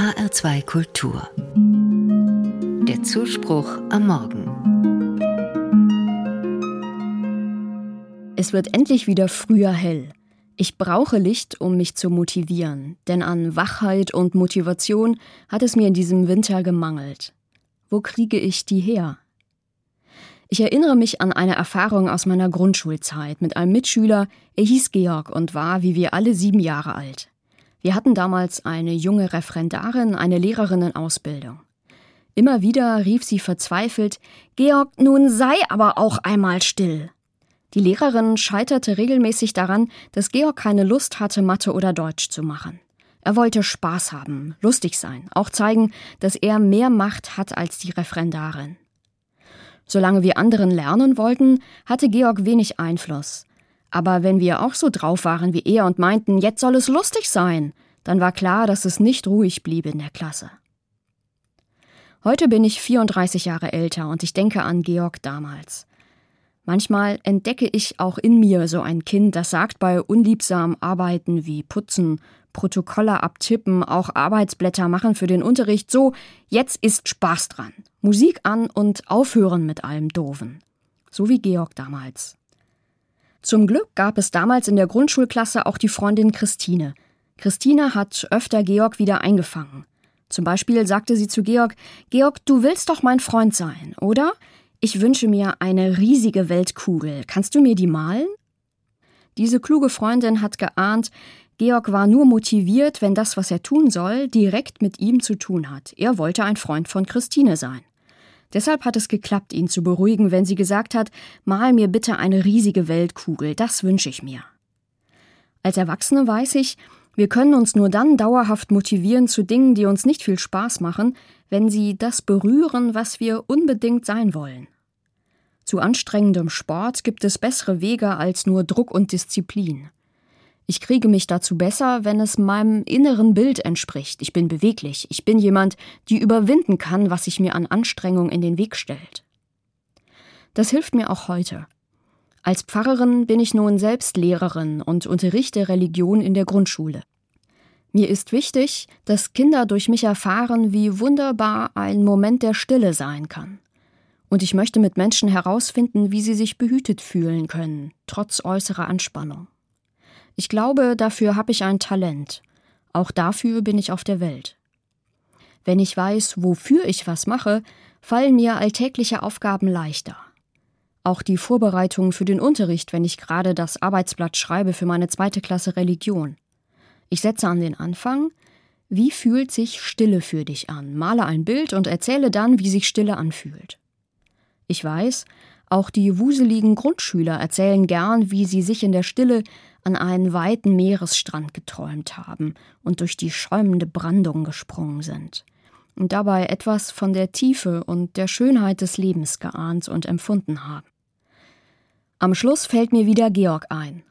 HR2 Kultur. Der Zuspruch am Morgen. Es wird endlich wieder früher hell. Ich brauche Licht, um mich zu motivieren, denn an Wachheit und Motivation hat es mir in diesem Winter gemangelt. Wo kriege ich die her? Ich erinnere mich an eine Erfahrung aus meiner Grundschulzeit mit einem Mitschüler. Er hieß Georg und war wie wir alle sieben Jahre alt. Wir hatten damals eine junge Referendarin, eine Lehrerin in Ausbildung. Immer wieder rief sie verzweifelt Georg, nun sei aber auch einmal still. Die Lehrerin scheiterte regelmäßig daran, dass Georg keine Lust hatte, Mathe oder Deutsch zu machen. Er wollte Spaß haben, lustig sein, auch zeigen, dass er mehr Macht hat als die Referendarin. Solange wir anderen lernen wollten, hatte Georg wenig Einfluss. Aber wenn wir auch so drauf waren wie er und meinten, jetzt soll es lustig sein, dann war klar, dass es nicht ruhig blieb in der Klasse. Heute bin ich 34 Jahre älter und ich denke an Georg damals. Manchmal entdecke ich auch in mir so ein Kind, das sagt bei unliebsamen Arbeiten wie Putzen, Protokolle abtippen, auch Arbeitsblätter machen für den Unterricht so, jetzt ist Spaß dran. Musik an und aufhören mit allem Doofen. So wie Georg damals. Zum Glück gab es damals in der Grundschulklasse auch die Freundin Christine. Christine hat öfter Georg wieder eingefangen. Zum Beispiel sagte sie zu Georg, Georg, du willst doch mein Freund sein, oder? Ich wünsche mir eine riesige Weltkugel. Kannst du mir die malen? Diese kluge Freundin hat geahnt, Georg war nur motiviert, wenn das, was er tun soll, direkt mit ihm zu tun hat. Er wollte ein Freund von Christine sein. Deshalb hat es geklappt, ihn zu beruhigen, wenn sie gesagt hat, mal mir bitte eine riesige Weltkugel, das wünsche ich mir. Als Erwachsene weiß ich, wir können uns nur dann dauerhaft motivieren zu Dingen, die uns nicht viel Spaß machen, wenn sie das berühren, was wir unbedingt sein wollen. Zu anstrengendem Sport gibt es bessere Wege als nur Druck und Disziplin. Ich kriege mich dazu besser, wenn es meinem inneren Bild entspricht. Ich bin beweglich. Ich bin jemand, die überwinden kann, was sich mir an Anstrengung in den Weg stellt. Das hilft mir auch heute. Als Pfarrerin bin ich nun selbst Lehrerin und unterrichte Religion in der Grundschule. Mir ist wichtig, dass Kinder durch mich erfahren, wie wunderbar ein Moment der Stille sein kann. Und ich möchte mit Menschen herausfinden, wie sie sich behütet fühlen können, trotz äußerer Anspannung. Ich glaube, dafür habe ich ein Talent. Auch dafür bin ich auf der Welt. Wenn ich weiß, wofür ich was mache, fallen mir alltägliche Aufgaben leichter. Auch die Vorbereitung für den Unterricht, wenn ich gerade das Arbeitsblatt schreibe für meine zweite Klasse Religion. Ich setze an den Anfang, wie fühlt sich Stille für dich an? Male ein Bild und erzähle dann, wie sich Stille anfühlt. Ich weiß, auch die wuseligen Grundschüler erzählen gern, wie sie sich in der Stille an einen weiten Meeresstrand geträumt haben und durch die schäumende Brandung gesprungen sind und dabei etwas von der Tiefe und der Schönheit des Lebens geahnt und empfunden haben. Am Schluss fällt mir wieder Georg ein.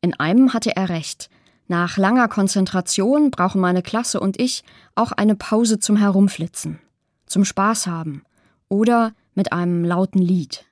In einem hatte er recht. Nach langer Konzentration brauchen meine Klasse und ich auch eine Pause zum Herumflitzen, zum Spaß haben oder mit einem lauten Lied.